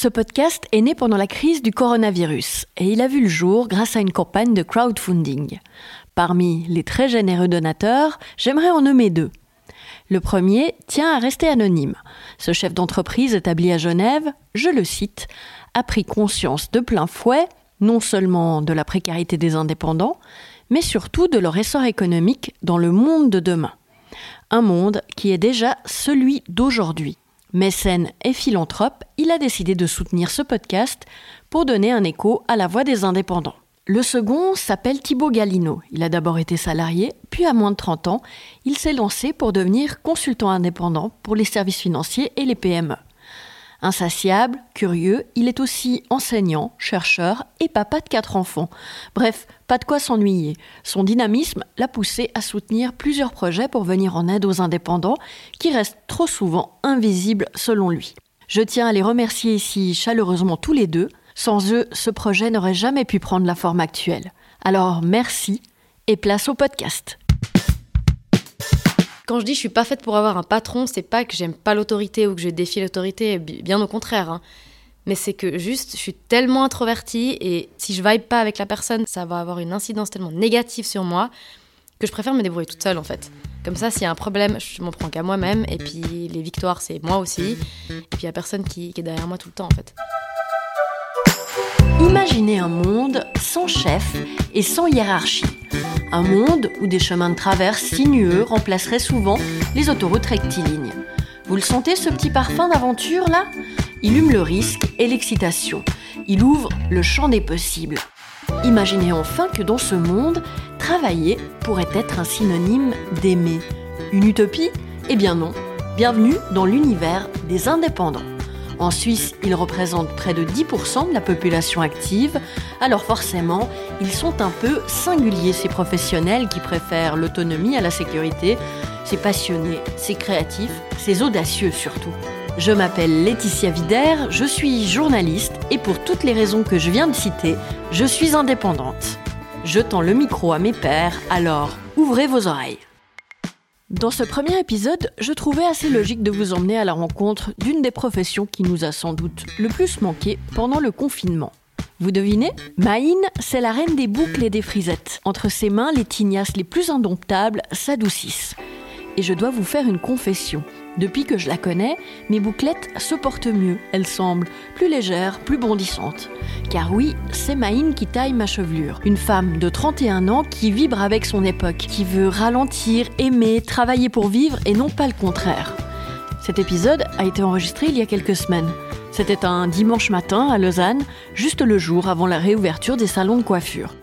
Ce podcast est né pendant la crise du coronavirus et il a vu le jour grâce à une campagne de crowdfunding. Parmi les très généreux donateurs, j'aimerais en nommer deux. Le premier tient à rester anonyme. Ce chef d'entreprise établi à Genève, je le cite, a pris conscience de plein fouet non seulement de la précarité des indépendants, mais surtout de leur essor économique dans le monde de demain. Un monde qui est déjà celui d'aujourd'hui. Mécène et philanthrope, il a décidé de soutenir ce podcast pour donner un écho à la voix des indépendants. Le second s'appelle Thibaut Galino. Il a d'abord été salarié, puis à moins de 30 ans, il s'est lancé pour devenir consultant indépendant pour les services financiers et les PME. Insatiable, curieux, il est aussi enseignant, chercheur et papa de quatre enfants. Bref, pas de quoi s'ennuyer. Son dynamisme l'a poussé à soutenir plusieurs projets pour venir en aide aux indépendants qui restent trop souvent invisibles selon lui. Je tiens à les remercier ici chaleureusement tous les deux. Sans eux, ce projet n'aurait jamais pu prendre la forme actuelle. Alors merci et place au podcast. Quand je dis je suis pas faite pour avoir un patron, c'est pas que j'aime pas l'autorité ou que je défie l'autorité, bien au contraire. Hein. Mais c'est que juste, je suis tellement introvertie et si je vibe pas avec la personne, ça va avoir une incidence tellement négative sur moi que je préfère me débrouiller toute seule en fait. Comme ça, s'il y a un problème, je m'en prends qu'à moi-même et puis les victoires, c'est moi aussi. Et puis il y a personne qui, qui est derrière moi tout le temps en fait. Imaginez un monde sans chef et sans hiérarchie. Un monde où des chemins de traverse sinueux remplaceraient souvent les autoroutes rectilignes. Vous le sentez ce petit parfum d'aventure là? Il hume le risque et l'excitation. Il ouvre le champ des possibles. Imaginez enfin que dans ce monde, travailler pourrait être un synonyme d'aimer. Une utopie? Eh bien non. Bienvenue dans l'univers des indépendants. En Suisse, ils représentent près de 10% de la population active, alors forcément, ils sont un peu singuliers, ces professionnels qui préfèrent l'autonomie à la sécurité. C'est passionné, c'est créatif, c'est audacieux surtout. Je m'appelle Laetitia Vider, je suis journaliste et pour toutes les raisons que je viens de citer, je suis indépendante. Je tends le micro à mes pairs, alors ouvrez vos oreilles. Dans ce premier épisode, je trouvais assez logique de vous emmener à la rencontre d'une des professions qui nous a sans doute le plus manqué pendant le confinement. Vous devinez? Maïne, c'est la reine des boucles et des frisettes. Entre ses mains, les tignasses les plus indomptables s'adoucissent. Et je dois vous faire une confession. Depuis que je la connais, mes bouclettes se portent mieux. Elles semblent plus légères, plus bondissantes. Car oui, c'est Maïne qui taille ma chevelure. Une femme de 31 ans qui vibre avec son époque, qui veut ralentir, aimer, travailler pour vivre et non pas le contraire. Cet épisode a été enregistré il y a quelques semaines. C'était un dimanche matin à Lausanne, juste le jour avant la réouverture des salons de coiffure.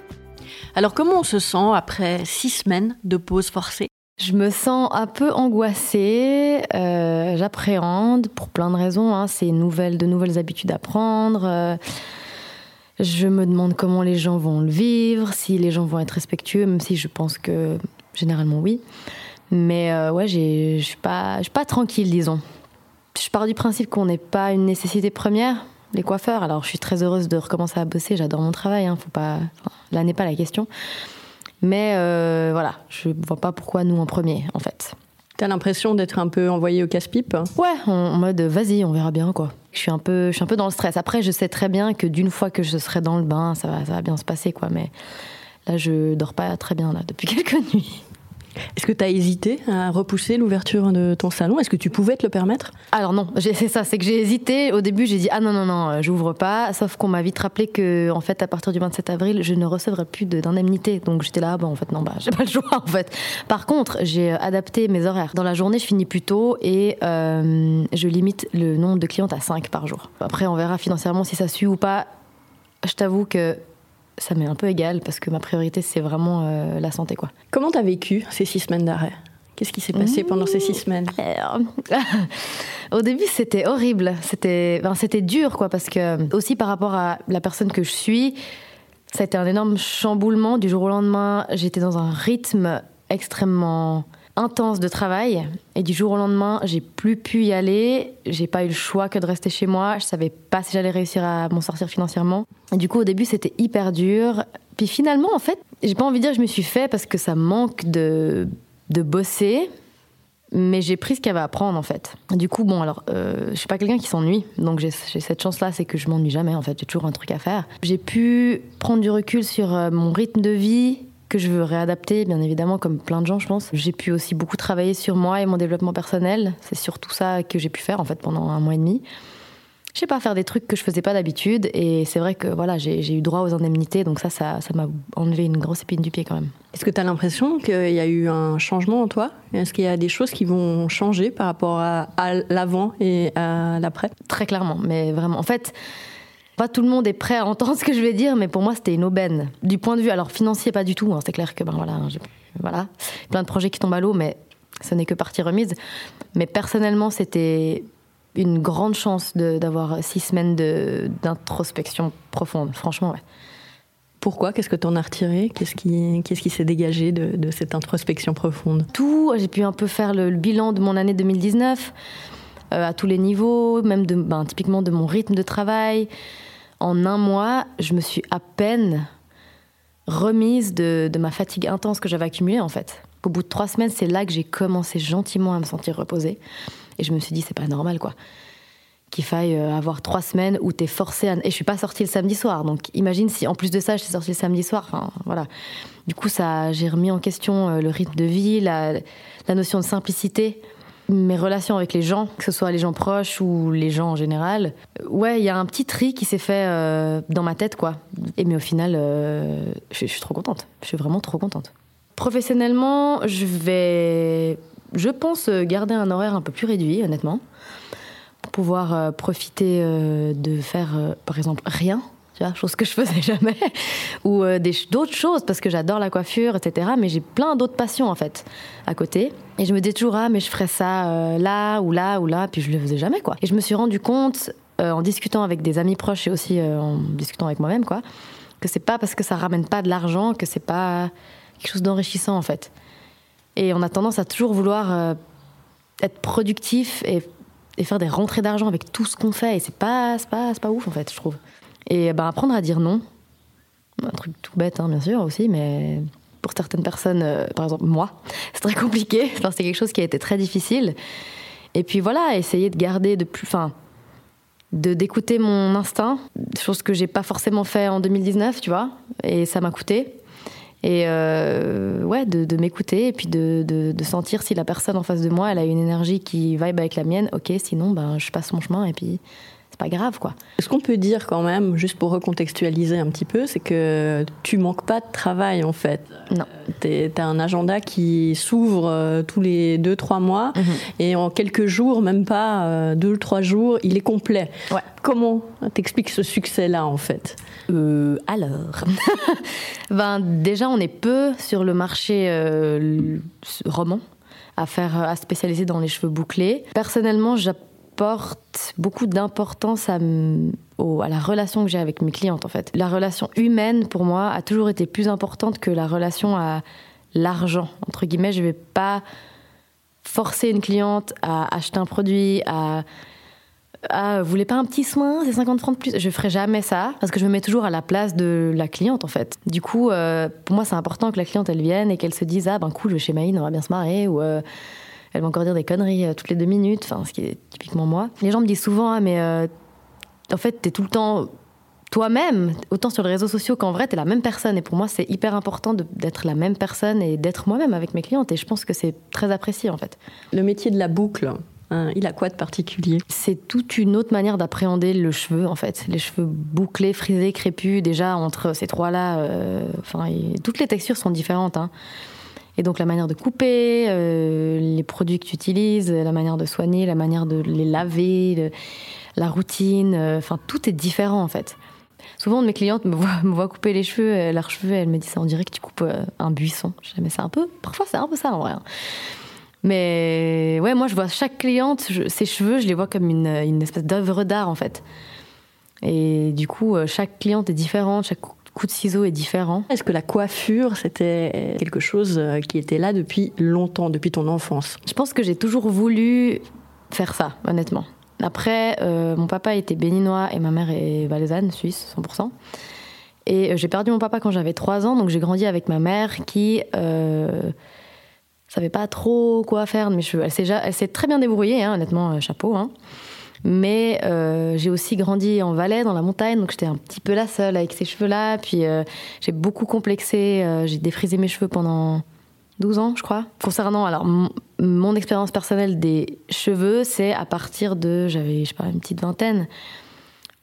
Alors comment on se sent après six semaines de pause forcée? Je me sens un peu angoissée, euh, j'appréhende pour plein de raisons. Hein. C'est de nouvelles habitudes à prendre. Euh, je me demande comment les gens vont le vivre, si les gens vont être respectueux, même si je pense que généralement oui. Mais euh, ouais, je suis pas, pas tranquille, disons. Je pars du principe qu'on n'est pas une nécessité première, les coiffeurs. Alors je suis très heureuse de recommencer à bosser, j'adore mon travail, hein, faut pas, là n'est pas la question. Mais euh, voilà, je vois pas pourquoi nous en premier, en fait. T'as l'impression d'être un peu envoyé au casse-pipe? Ouais, en, mode vas-y, on verra bien quoi. Je suis un peu, je suis un peu dans le stress. Après, je sais très bien que d'une fois que je serai dans le bain, ça va, ça va bien se passer quoi. Mais là, je dors pas très bien là depuis quelques nuits. Est-ce que tu as hésité à repousser l'ouverture de ton salon? Est-ce que tu pouvais te le permettre? Alors non, c'est ça, c'est que j'ai hésité. Au début, j'ai dit ah non non non, euh, j'ouvre pas. Sauf qu'on m'a vite rappelé que en fait, à partir du 27 avril, je ne recevrai plus d'indemnité. Donc j'étais là, bon en fait non, bah j'ai pas le choix en fait. Par contre, j'ai euh, adapté mes horaires. Dans la journée, je finis plus tôt et euh, je limite le nombre de clientes à 5 par jour. Après, on verra financièrement si ça suit ou pas. Je t'avoue que ça m'est un peu égal parce que ma priorité, c'est vraiment euh, la santé. Quoi. Comment t'as vécu ces six semaines d'arrêt? Qu'est-ce qui s'est passé mmh. pendant ces six semaines? Au début, c'était horrible. C'était, c'était dur, quoi, parce que aussi par rapport à la personne que je suis, ça a été un énorme chamboulement. Du jour au lendemain, j'étais dans un rythme extrêmement intense de travail et du jour au lendemain, j'ai plus pu y aller. J'ai pas eu le choix que de rester chez moi. Je savais pas si j'allais réussir à m'en sortir financièrement. Du coup, au début, c'était hyper dur. Puis finalement, en fait, j'ai pas envie de dire que je me suis fait parce que ça manque de, de bosser. Mais j'ai pris ce qu'il y avait à prendre en fait. Du coup, bon, alors, euh, je suis pas quelqu'un qui s'ennuie, donc j'ai cette chance-là, c'est que je m'ennuie jamais en fait, j'ai toujours un truc à faire. J'ai pu prendre du recul sur euh, mon rythme de vie, que je veux réadapter, bien évidemment, comme plein de gens, je pense. J'ai pu aussi beaucoup travailler sur moi et mon développement personnel. C'est surtout ça que j'ai pu faire, en fait, pendant un mois et demi je sais pas, faire des trucs que je faisais pas d'habitude. Et c'est vrai que voilà, j'ai eu droit aux indemnités, donc ça, ça m'a enlevé une grosse épine du pied quand même. Est-ce que tu as l'impression qu'il y a eu un changement en toi? Est-ce qu'il y a des choses qui vont changer par rapport à, l'avant et à l'après? Très clairement, mais vraiment. En fait, pas tout le monde est prêt à entendre ce que je vais dire, mais pour moi, c'était une aubaine. Du point de vue, alors financier, pas du tout. Hein, c'est clair que ben voilà, voilà, plein de projets qui tombent à l'eau, mais ce n'est que partie remise. Mais personnellement, c'était une grande chance d'avoir six semaines d'introspection profonde, franchement, ouais. Pourquoi? Qu'est-ce que tu en as retiré? Qu'est-ce qui s'est qui dégagé de, cette introspection profonde? Tout, j'ai pu un peu faire le, bilan de mon année 2019, euh, à tous les niveaux, même de, ben, typiquement de mon rythme de travail. En un mois, je me suis à peine remise de, ma fatigue intense que j'avais accumulée, en fait. Au bout de trois semaines, c'est là que j'ai commencé gentiment à me sentir reposée. Et je me suis dit, c'est pas normal, quoi. Qu'il faille euh, avoir trois semaines où t'es forcé à. Et je suis pas sortie le samedi soir. Donc imagine si en plus de ça, je suis sortie le samedi soir. Enfin, voilà. Du coup, ça, j'ai remis en question euh, le rythme de vie, la notion de simplicité mes relations avec les gens, que ce soit les gens proches ou les gens en général. Ouais, il y a un petit tri qui s'est fait euh, dans ma tête, quoi. Et mais au final, je, je, suis trop contente. Je suis vraiment trop contente. Professionnellement, je vais je pense euh, garder un horaire un peu plus réduit, honnêtement, pour pouvoir euh, profiter euh, de faire, par exemple, rien, chose que je faisais jamais, ou d'autres choses, parce que j'adore la coiffure, etc. Mais j'ai plein d'autres passions, en fait, à côté. Et je me dis toujours, ah, mais je ferais ça là, ou là, ou là, puis je le faisais jamais, quoi. Et je me suis rendu compte, en discutant avec des amis proches et aussi en discutant avec moi-même, quoi, que c'est pas parce que ça ramène pas de l'argent que c'est pas quelque chose d'enrichissant, en fait. Et on a tendance à toujours vouloir euh, être productif et, faire des rentrées d'argent avec tout ce qu'on fait. Et c'est pas, pas, pas ouf, en fait, je trouve. Et ben, apprendre à dire non. Un truc tout bête, hein, bien sûr, aussi, mais pour certaines personnes, euh, par exemple moi, c'est très compliqué. Enfin, c'est quelque chose qui a été très difficile. Et puis voilà, essayer de garder de plus. Enfin, de d'écouter mon instinct, chose que j'ai pas forcément fait en 2019, tu vois, et ça m'a coûté. Et euh, ouais, de, m'écouter et puis de, de, sentir si la personne en face de moi, elle a une énergie qui vibe avec la mienne. Ok, sinon, ben, je passe mon chemin et puis c'est pas grave, quoi. Ce qu'on peut dire quand même, juste pour recontextualiser un petit peu, c'est que tu manques pas de travail en fait. Non. Tu as un agenda qui s'ouvre euh, tous les 2-3 mois mhm. et en quelques jours, même pas 2 ou 3 jours, il est complet. Ouais. Comment t'expliques ce succès-là en fait? Euh, alors, ben, déjà, on est peu sur le marché euh, roman à faire, à spécialiser dans les cheveux bouclés. Personnellement, j'apporte beaucoup d'importance à, la relation que j'ai avec mes clientes. En fait, la relation humaine pour moi a toujours été plus importante que la relation à l'argent. Entre guillemets, je vais pas forcer une cliente à acheter un produit, à ah, vous voulez pas un petit soin, c'est 50 francs de plus? Je ferai jamais ça parce que je me mets toujours à la place de la cliente en fait. Du coup, euh, pour moi, c'est important que la cliente elle vienne et qu'elle se dise ah ben cool, je vais chez Maïne, on va bien se marrer euh, elle va encore dire des conneries euh, toutes les deux minutes, enfin ce qui est typiquement moi. Les gens me disent souvent ah mais en fait t'es tout le temps toi-même, autant sur les réseaux sociaux qu'en vrai, tu es la même personne. Et pour moi, c'est hyper important d'être la même personne et d'être moi-même avec mes clientes. Et je pense que c'est très apprécié, en fait. Le métier de la boucle, Hein, il a quoi de particulier? C'est toute une autre manière d'appréhender le cheveu, en fait. Les cheveux bouclés, frisés, crépus, déjà, entre ces trois-là, euh, enfin, toutes les textures sont différentes. Hein. Et donc, la manière de couper, euh, les produits que tu utilises, la manière de soigner, la manière de les laver, la routine, euh, enfin, tout est différent, en fait. Souvent, mes clientes me voient, couper les cheveux, leurs cheveux, elles me disent ça, on dirait que tu coupes un buisson. Je c'est un peu, parfois, c'est un peu ça, en vrai. Hein. Mais ouais, moi, je vois chaque cliente, ses cheveux, je les vois comme une, une espèce d'œuvre d'art, en fait. Et du coup, euh, chaque cliente est différente, chaque coup de ciseau est différent. Est-ce que la coiffure, c'était quelque chose euh, qui était là depuis longtemps, depuis ton enfance? Je pense que j'ai toujours voulu faire ça, honnêtement. Après, euh, mon papa était béninois et ma mère est valaisanne, suisse, 100%. Et j'ai perdu mon papa quand j'avais 3 ans, donc j'ai grandi avec ma mère qui savait pas trop quoi faire de mes cheveux. Elle s'est très bien débrouillée, hein, honnêtement, euh, chapeau. Hein. Mais euh, j'ai aussi grandi en Valais, dans la montagne, donc j'étais un petit peu la seule avec ces cheveux-là. Puis euh, j'ai beaucoup complexé, j'ai défrisé mes cheveux pendant 12 ans, je crois. Concernant alors mon, expérience personnelle des cheveux, c'est à partir de, j'avais, je sais pas, une petite vingtaine,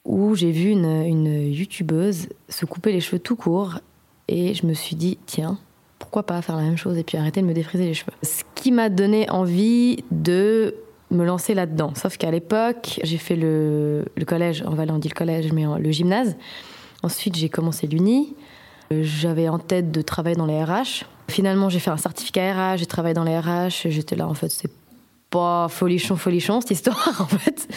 où j'ai vu une, une youtubeuse se couper les cheveux tout court. Et je me suis dit, tiens, pourquoi pas faire la même chose et puis arrêter de me défriser les cheveux. Ce qui m'a donné envie de me lancer là-dedans. Sauf qu'à l'époque, j'ai fait le, collège, en Valais on dit le collège, mais le gymnase. Ensuite, j'ai commencé l'Uni. J'avais en tête de travailler dans les RH. Finalement, j'ai fait un certificat RH, j'ai travaillé dans les RH. J'étais là, en fait, c'est pas folichon, folichon cette histoire, en fait.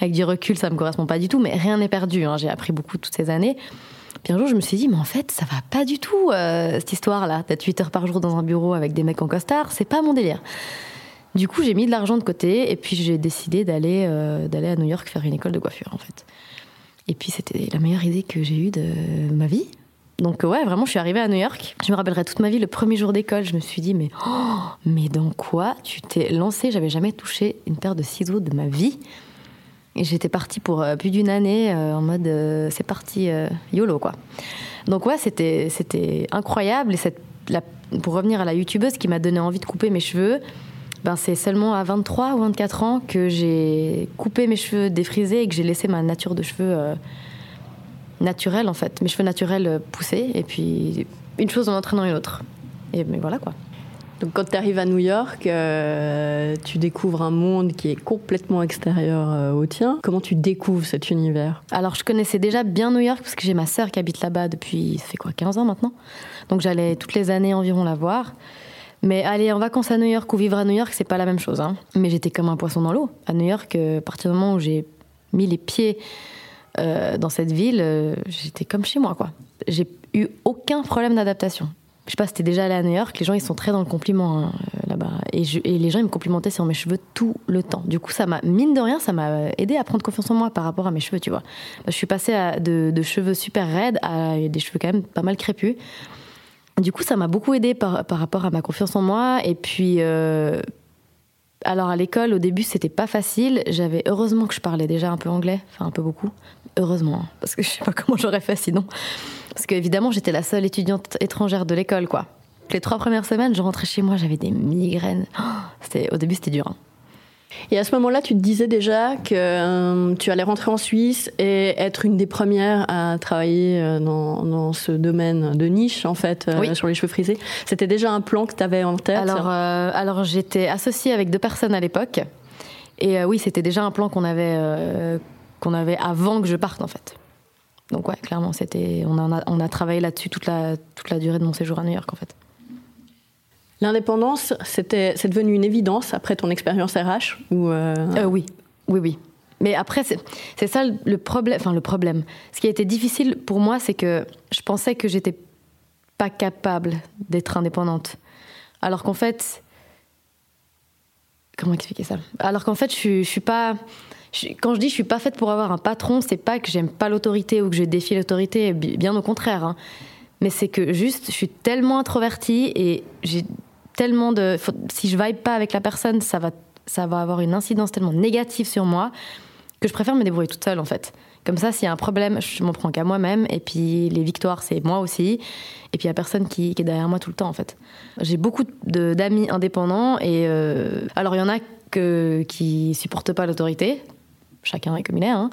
Avec du recul, ça me correspond pas du tout, mais rien n'est perdu. Hein. J'ai appris beaucoup toutes ces années. Puis un jour, je me suis dit, mais en fait, ça va pas du tout, euh, cette histoire-là. D'être 8 heures par jour dans un bureau avec des mecs en costard, c'est pas mon délire. Du coup, j'ai mis de l'argent de côté et puis j'ai décidé d'aller euh, d'aller à New York faire une école de coiffure, en fait. Et puis, c'était la meilleure idée que j'ai eue de ma vie. Donc, ouais, vraiment, je suis arrivée à New York. Je me rappellerai toute ma vie, le premier jour d'école, je me suis dit, mais, oh, mais dans quoi tu t'es lancée? J'avais jamais touché une paire de ciseaux de ma vie. Et j'étais partie pour euh, plus d'une année euh, en mode c'est parti YOLO quoi. Donc ouais, c'était c'était incroyable et cette, pour revenir à la youtubeuse qui m'a donné envie de couper mes cheveux, ben c'est seulement à 23 ou 24 ans que j'ai coupé mes cheveux défrisés et que j'ai laissé ma nature de cheveux naturelle en fait, mes cheveux naturels poussés et puis une chose en entraînant une autre. Et mais voilà quoi. Donc quand tu arrives à New York, euh, tu découvres un monde qui est complètement extérieur euh, au tien. Comment tu découvres cet univers? Alors je connaissais déjà bien New York parce que j'ai ma sœur qui habite là-bas depuis, ça fait quoi, 15 ans maintenant? Donc j'allais toutes les années environ la voir. Mais aller en vacances à New York ou vivre à New York, c'est pas la même chose. Hein. Mais j'étais comme un poisson dans l'eau. À New York, euh, à partir du moment où j'ai mis les pieds dans cette ville, j'étais comme chez moi, quoi. J'ai eu aucun problème d'adaptation je sais pas, c'était déjà allé à New York, les gens ils sont très dans le compliment hein, euh, là-bas. Et, les gens ils me complimentaient sur mes cheveux tout le temps. Du coup, ça m'a, mine de rien, ça m'a aidé à prendre confiance en moi par rapport à mes cheveux, tu vois. Je suis passée de, cheveux super raides à des cheveux quand même pas mal crépus. Du coup, ça m'a beaucoup aidé par, rapport à ma confiance en moi. Et puis, euh, alors à l'école, au début, c'était pas facile. J'avais heureusement que je parlais déjà un peu anglais, enfin un peu beaucoup. Heureusement, hein, parce que je sais pas comment j'aurais fait sinon. Parce qu'évidemment, j'étais la seule étudiante étrangère de l'école, quoi. Les trois premières semaines, je rentrais chez moi, j'avais des migraines. Oh, au début, c'était dur. Hein. Et à ce moment-là, tu te disais déjà que euh, tu allais rentrer en Suisse et être une des premières à travailler euh, dans, ce domaine de niche, en fait, euh, sur les cheveux frisés. C'était déjà un plan que tu avais en tête Alors, alors j'étais associée avec deux personnes à l'époque. Et oui, c'était déjà un plan qu'on avait, qu'on avait avant que je parte, en fait. Donc ouais, clairement, c'était, on, a, on a travaillé là-dessus toute la, toute la durée de mon séjour à New York, en fait. L'indépendance, c'était, c'est devenu une évidence après ton expérience RH ou euh, euh, Oui, oui, oui. Mais après, c'est, ça le problème. Enfin, le problème. Ce qui a été difficile pour moi, c'est que je pensais que j'étais pas capable d'être indépendante. Alors qu'en fait, comment expliquer ça? Alors qu'en fait, je je suis pas quand je dis je suis pas faite pour avoir un patron, c'est pas que j'aime pas l'autorité ou que je défie l'autorité, bien au contraire. Hein. Mais c'est que juste, je suis tellement introvertie et j'ai tellement de. si je vibe pas avec la personne, ça va, ça va avoir une incidence tellement négative sur moi que je préfère me débrouiller toute seule en fait. Comme ça, s'il y a un problème, je m'en prends qu'à moi-même. Et puis les victoires, c'est moi aussi. Et puis il a personne qui, est derrière moi tout le temps en fait. J'ai beaucoup d'amis indépendants et euh, alors il y en a que, qui supportent pas l'autorité, chacun est comme il est. Hein.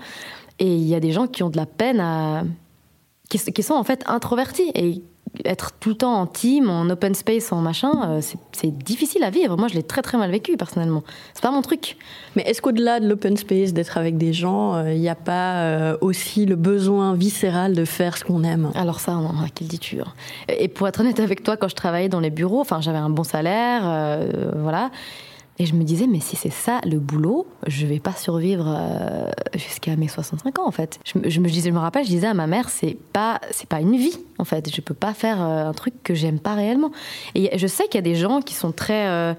Et il y a des gens qui ont de la peine à. Qui, sont en fait introvertis. Et être tout le temps en team, en open space, en machin, euh, c'est difficile à vivre. Moi, je l'ai très très mal vécu personnellement. C'est pas mon truc. Mais est-ce qu'au-delà de l'open space, d'être avec des gens, euh, il n'y a pas euh, aussi le besoin viscéral de faire ce qu'on aime? Alors ça, non, quelle dis-tu hein? Et pour être honnête avec toi, quand je travaillais dans les bureaux, enfin, j'avais un bon salaire, voilà. Et je me disais, mais si c'est ça le boulot, je vais pas survivre euh, jusqu'à mes 65 ans en fait. Je, me disais, je me rappelle, je disais à ma mère, c'est pas, pas une vie en fait. Je peux pas faire euh, un truc que j'aime pas réellement. Et je sais qu'il y a des gens qui sont très, euh,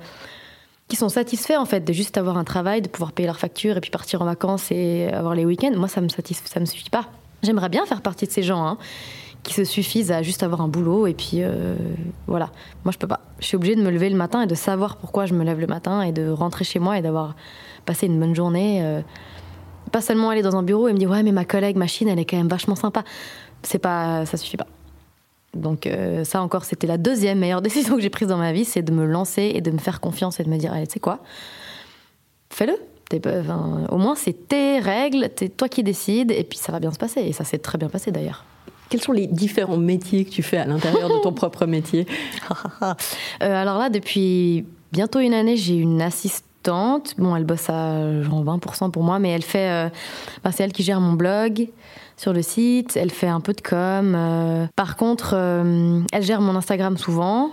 qui sont satisfaits en fait de juste avoir un travail, de pouvoir payer leurs factures et puis partir en vacances et avoir les week-ends. Moi, ça me ça me suffit pas. J'aimerais bien faire partie de ces gens. Hein qui se suffisent à juste avoir un boulot et puis voilà. Moi, je peux pas. Je suis obligée de me lever le matin et de savoir pourquoi je me lève le matin et de rentrer chez moi et d'avoir passé une bonne journée. pas seulement aller dans un bureau et me dire ouais mais ma collègue machine elle est quand même vachement sympa. C'est pas, ça suffit pas. Donc ça encore, c'était la deuxième meilleure décision que j'ai prise dans ma vie, c'est de me lancer et de me faire confiance et de me dire, allez, tu sais quoi, fais-le. au moins, c'est tes règles, c'est toi qui décides, et puis ça va bien se passer. Et ça s'est très bien passé d'ailleurs. Quels sont les différents métiers que tu fais à l'intérieur de ton propre métier? Euh, Alors là, depuis bientôt une année, j'ai une assistante. Bon, elle bosse à genre 20% pour moi, mais elle fait. Euh, c'est elle qui gère mon blog sur le site. Elle fait un peu de com. Euh. Par contre, elle gère mon Instagram souvent.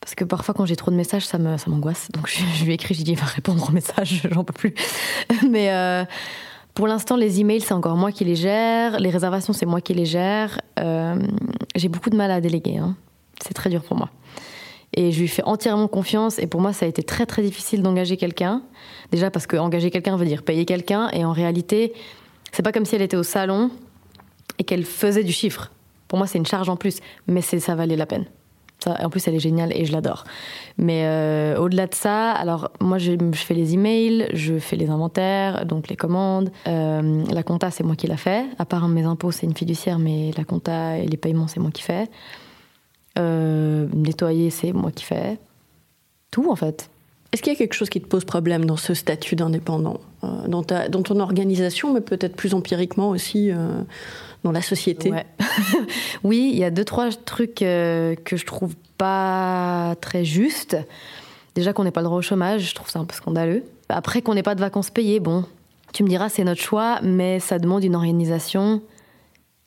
Parce que parfois, quand j'ai trop de messages, ça m'angoisse. Donc, je, lui écris, je lui dis, va répondre aux messages, j'en peux plus. Mais pour l'instant, les emails, c'est encore moi qui les gère. Les réservations, c'est moi qui les gère. Euh, j'ai beaucoup de mal à déléguer. Hein. C'est très dur pour moi. Et je lui fais entièrement confiance. Et pour moi, ça a été très, très difficile d'engager quelqu'un. Déjà parce que engager quelqu'un veut dire payer quelqu'un. Et en réalité, c'est pas comme si elle était au salon et qu'elle faisait du chiffre. Pour moi, c'est une charge en plus. Mais ça valait la peine en plus, elle est géniale et je l'adore. Mais euh, au-delà de ça, alors moi, je, fais les emails, je fais les inventaires, donc les commandes. Euh, la compta, c'est moi qui la fais. À part mes impôts, c'est une fiduciaire, mais la compta et les paiements, c'est moi qui fais. Euh, nettoyer, c'est moi qui fais. Tout, en fait. Est-ce qu'il y a quelque chose qui te pose problème dans ce statut d'indépendant, dans, dans ton organisation, mais peut-être plus empiriquement aussi dans la société Oui, il y a deux, trois trucs euh, que je trouve pas très justes. Déjà qu'on n'ait pas le droit au chômage, je trouve ça un peu scandaleux. Après qu'on n'ait pas de vacances payées, bon, tu me diras c'est notre choix, mais ça demande une organisation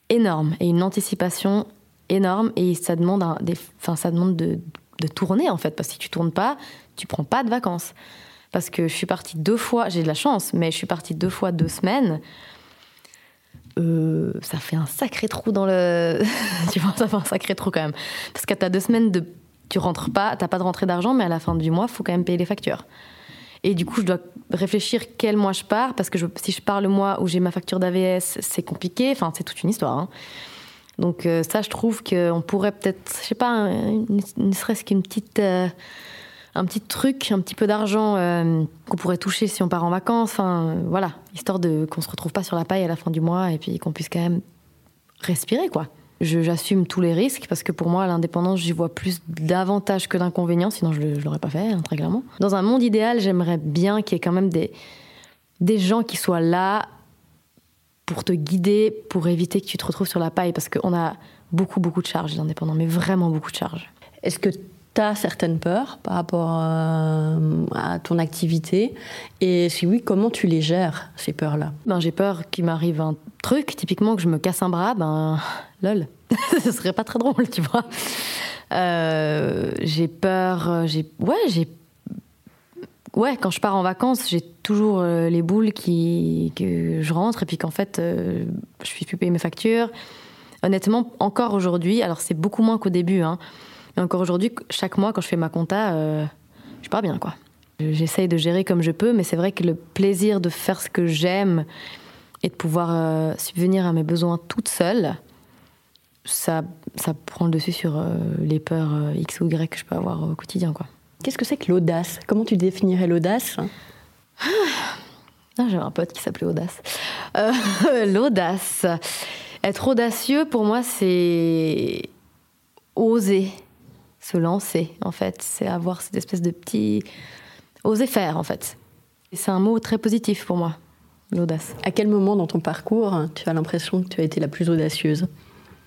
énorme et une anticipation énorme et ça demande, des, ça demande de, de, tourner en fait, parce que si tu tournes pas, tu prends pas de vacances. Parce que je suis partie deux fois, j'ai de la chance, mais je suis partie deux fois deux semaines. Euh, ça fait un sacré trou dans le. tu vois, ça fait un sacré trou quand même. Parce que t'as deux semaines de. Tu rentres pas, t'as pas de rentrée d'argent, mais à la fin du mois, faut quand même payer les factures. Et du coup, je dois réfléchir quel mois je pars, parce que si je pars le mois où j'ai ma facture d'AVS, c'est compliqué. Enfin, c'est toute une histoire. Hein. Donc, euh, ça, je trouve qu'on pourrait peut-être, je sais pas, ne serait-ce qu'une petite. Euh, un petit truc, un petit peu d'argent euh, qu'on pourrait toucher si on part en vacances. Enfin, voilà, histoire de qu'on se retrouve pas sur la paille à la fin du mois et puis qu'on puisse quand même respirer, quoi. J'assume tous les risques parce que pour moi, l'indépendance, j'y vois plus d'avantages que d'inconvénients, sinon je ne l'aurais pas fait, hein, très clairement. Dans un monde idéal, j'aimerais bien qu'il y ait quand même des, des gens qui soient là pour te guider, pour éviter que tu te retrouves sur la paille, parce qu'on a beaucoup, beaucoup de charges, l'indépendant, mais vraiment beaucoup de charges. Est-ce que tu as certaines peurs par rapport euh, à ton activité Et si oui, comment tu les gères, ces peurs-là? Ben, J'ai peur qu'il m'arrive un truc, typiquement que je me casse un bras, ben lol, ce serait pas très drôle, tu vois. Euh, j'ai peur, euh, j'ai ouais, j'ai ouais, quand je pars en vacances, j'ai toujours les boules qui que je rentre et puis qu'en fait, je suis plus payer mes factures. Honnêtement, encore aujourd'hui, alors c'est beaucoup moins qu'au début, hein, mais encore aujourd'hui, chaque mois, quand je fais ma compta, euh, je suis pas bien, quoi. J'essaye de gérer comme je peux, mais c'est vrai que le plaisir de faire ce que j'aime et de pouvoir euh, subvenir à mes besoins toute seule, ça, ça prend le dessus sur euh, les peurs X ou Y que je peux avoir au quotidien, quoi. Qu'est-ce que c'est que l'audace? Comment tu définirais l'audace? Ah, J'avais un pote qui s'appelait Audace. l'audace. Être audacieux, pour moi, c'est oser se lancer, en fait. C'est avoir cette espèce de petit. oser faire, en fait. C'est un mot très positif pour moi, l'audace. À quel moment dans ton parcours tu as l'impression que tu as été la plus audacieuse?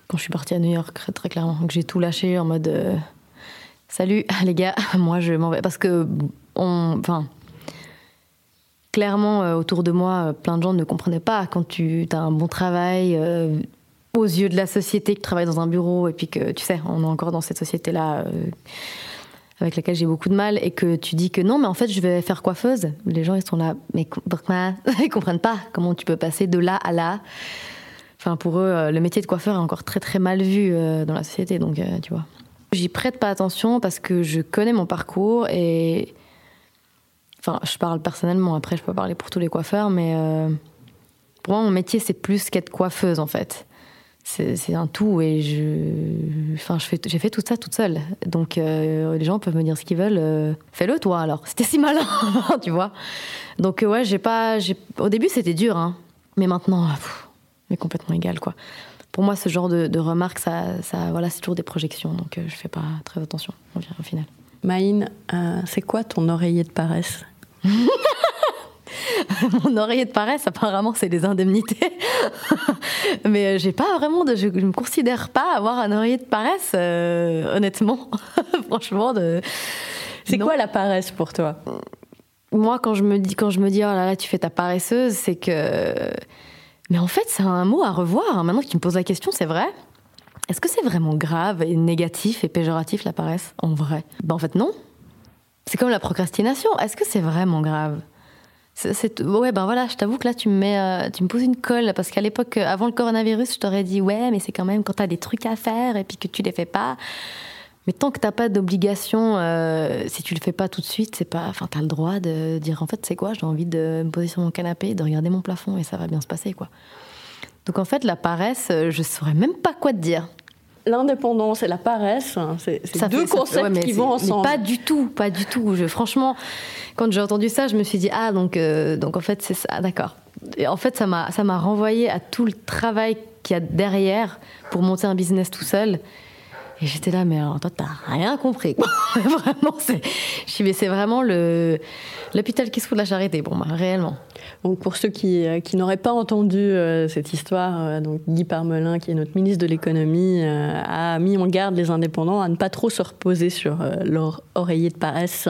Quand je suis partie à New York, très, clairement, que j'ai tout lâché en mode. Euh, salut les gars, moi je m'en vais. Parce que, on, enfin, clairement, euh, autour de moi, plein de gens ne comprenaient pas quand tu as un bon travail, euh, aux yeux de la société qui travaille dans un bureau et puis que tu sais, on est encore dans cette société-là euh, avec laquelle j'ai beaucoup de mal et que tu dis que non, mais en fait, je vais faire coiffeuse. Les gens, ils sont là, mais ils comprennent pas comment tu peux passer de là à là. Enfin, pour eux, euh, le métier de coiffeur est encore très très mal vu euh, dans la société, donc tu vois. J'y prête pas attention parce que je connais mon parcours et. Enfin, je parle personnellement, après, je peux parler pour tous les coiffeurs, mais pour moi, mon métier, c'est plus qu'être coiffeuse en fait c'est un tout et je, enfin, j'ai fait tout ça toute seule. Donc euh, les gens peuvent me dire ce qu'ils veulent. Euh, fais-le toi alors. C'était si malin, tu vois. Donc ouais, j'ai pas, au début c'était dur, hein. mais maintenant, mais complètement égal quoi. Pour moi, ce genre de, remarques, ça, ça, voilà, c'est toujours des projections, donc je fais pas très attention au final. Maïne, c'est quoi ton oreiller de paresse? Mon oreiller de paresse, apparemment, c'est les indemnités. Mais euh, j'ai pas vraiment de, je, ne me considère pas avoir un oreiller de paresse, euh, honnêtement. Franchement, de. C'est quoi la paresse pour toi? Moi, quand je me dis, quand je me dis, oh là là, tu fais ta paresseuse, c'est que. Mais en fait, c'est un mot à revoir. Maintenant que tu me poses la question, c'est vrai. Est-ce que c'est vraiment grave et négatif et péjoratif la paresse? En vrai? Ben en fait non. C'est comme la procrastination. Est-ce que c'est vraiment grave? Ouais, ben voilà, je t'avoue que là, tu me, euh, tu me poses une colle, parce qu'à l'époque, euh, avant le coronavirus, je t'aurais dit, ouais, mais c'est quand même quand t'as des trucs à faire et puis que tu les fais pas. Mais tant que t'as pas d'obligation, euh, si tu le fais pas tout de suite, c'est pas, enfin, t'as le droit de dire, en fait, c'est quoi, j'ai envie de me poser sur mon canapé, de regarder mon plafond et ça va bien se passer, quoi. Donc en fait, la paresse, je saurais même pas quoi te dire l'indépendance et la paresse, hein, c'est deux concepts qui vont ensemble. pas du tout, pas du tout. Je, franchement, quand j'ai entendu ça, je me suis dit ah donc euh, donc en fait c'est ça, d'accord. Et en fait ça m'a ça m'a renvoyé à tout le travail qu'il y a derrière pour monter un business tout seul. Et j'étais là, mais alors, toi, t'as rien compris. vraiment, c'est, je mais c'est vraiment le, l'hôpital qui se fout de la charité pour moi, réellement. Donc pour ceux qui, euh, qui n'auraient pas entendu euh, cette histoire, euh, donc Guy Parmelin, qui est notre ministre de l'économie, a mis en garde les indépendants à ne pas trop se reposer sur leur oreiller de paresse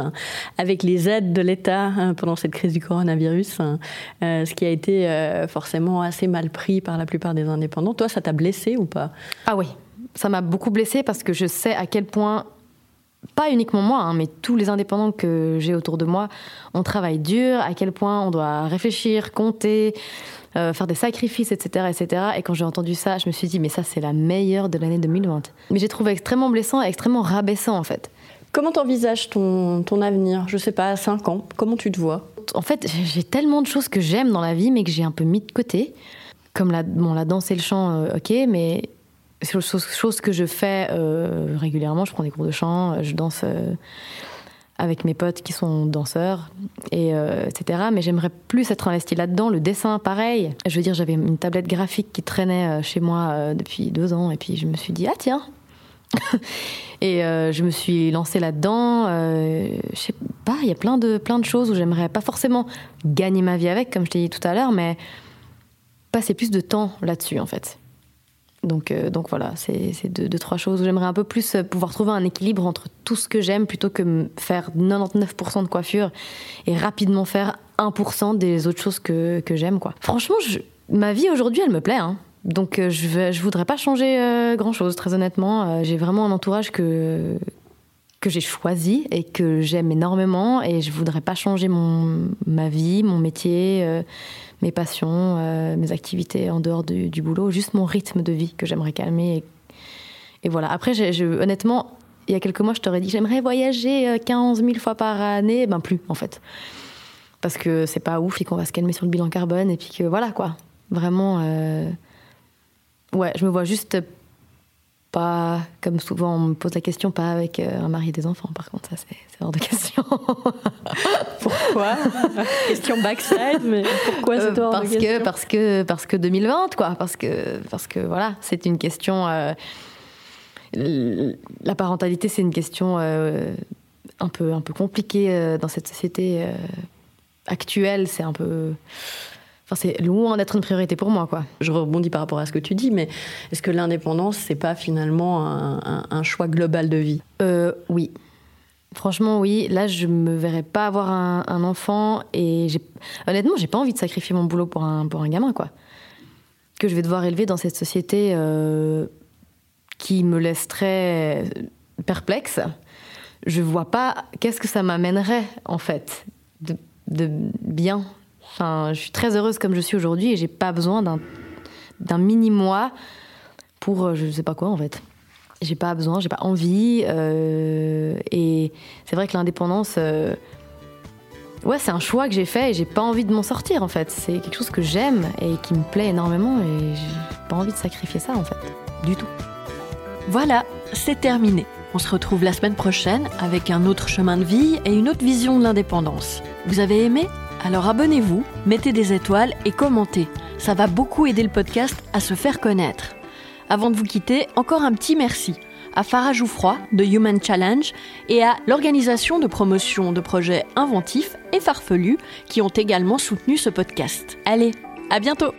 avec les aides de l'État hein, pendant cette crise du coronavirus, hein, ce qui a été forcément assez mal pris par la plupart des indépendants. Toi, ça t'a blessé ou pas? Ah oui, ça m'a beaucoup blessé parce que je sais à quel point pas uniquement moi, hein, mais tous les indépendants que j'ai autour de moi, on travaille dur, à quel point on doit réfléchir, compter, euh, faire des sacrifices, etc., etc. Et quand j'ai entendu ça, je me suis dit, mais ça, c'est la meilleure de l'année 2020. Mais j'ai trouvé extrêmement blessant et extrêmement rabaissant, en fait. Comment t'envisages ton, ton avenir? Je sais pas, à 5 ans, comment tu te vois? En fait, j'ai tellement de choses que j'aime dans la vie, mais que j'ai un peu mis de côté. Comme la, bon, la danse et le chant, euh, ok, mais chose, chose que je fais euh, régulièrement. Je prends des cours de chant, je danse euh, avec mes potes qui sont danseurs, et, euh, etc. Mais j'aimerais plus être investi là-dedans. Le dessin, pareil. Je veux dire, j'avais une tablette graphique qui traînait chez moi depuis deux ans, et puis je me suis dit, ah tiens Et je me suis lancée là-dedans. je sais pas, il y a plein de, plein de choses où j'aimerais pas forcément gagner ma vie avec, comme je t'ai dit tout à l'heure, mais passer plus de temps là-dessus, en fait. Donc, euh, donc voilà, c'est deux, trois choses. J'aimerais un peu plus euh, pouvoir trouver un équilibre entre tout ce que j'aime plutôt que faire 99% de coiffure et rapidement faire 1% des autres choses que, j'aime. Franchement, ma vie aujourd'hui, elle me plaît. Hein. Donc euh, je ne voudrais pas changer grand-chose, très honnêtement. j'ai vraiment un entourage que, que j'ai choisi et que j'aime énormément et je voudrais pas changer mon, ma vie, mon métier mes passions, euh, mes activités en dehors du, boulot, juste mon rythme de vie que j'aimerais calmer. Et, voilà. Après, honnêtement, il y a quelques mois, je t'aurais dit j'aimerais voyager 15 euh, 000 fois par année. Ben plus, en fait. Parce que c'est pas ouf et qu'on va se calmer sur le bilan carbone et puis que voilà, quoi. Vraiment. Euh, ouais, je me vois juste pas, comme souvent on me pose la question, pas avec euh, un mari et des enfants. Par contre, ça c'est hors de question. pourquoi? Question backside, mais pourquoi c'est hors parce de que, Parce que parce que 2020, quoi. Parce que parce que voilà, c'est une question. Euh, la parentalité, c'est une question euh, un peu un peu compliquée dans cette société actuelle. C'est un peu Enfin, c'est loin d'être une priorité pour moi, quoi. Je rebondis par rapport à ce que tu dis, mais est-ce que l'indépendance, c'est pas finalement un, choix global de vie? Euh, Oui. Franchement, oui. Là, je me verrais pas avoir un, enfant et honnêtement, j'ai pas envie de sacrifier mon boulot pour un, pour un gamin, quoi. Que je vais devoir élever dans cette société euh, qui me laisse très perplexe. Je vois pas qu'est-ce que ça m'amènerait, en fait, de, de bien Enfin, je suis très heureuse comme je suis aujourd'hui et j'ai pas besoin d'un, d'un mini-mois pour euh, je sais pas quoi en fait. J'ai pas besoin, j'ai pas envie. Euh, et c'est vrai que l'indépendance, euh, ouais, c'est un choix que j'ai fait et j'ai pas envie de m'en sortir en fait. C'est quelque chose que j'aime et qui me plaît énormément et j'ai pas envie de sacrifier ça en fait, du tout. Voilà, c'est terminé. On se retrouve la semaine prochaine avec un autre chemin de vie et une autre vision de l'indépendance. Vous avez aimé? Alors abonnez-vous, mettez des étoiles et commentez. Ça va beaucoup aider le podcast à se faire connaître. Avant de vous quitter, encore un petit merci à Farah Jouffroy de Human Challenge et à l'organisation de promotion de projets inventifs et farfelus qui ont également soutenu ce podcast. Allez, à bientôt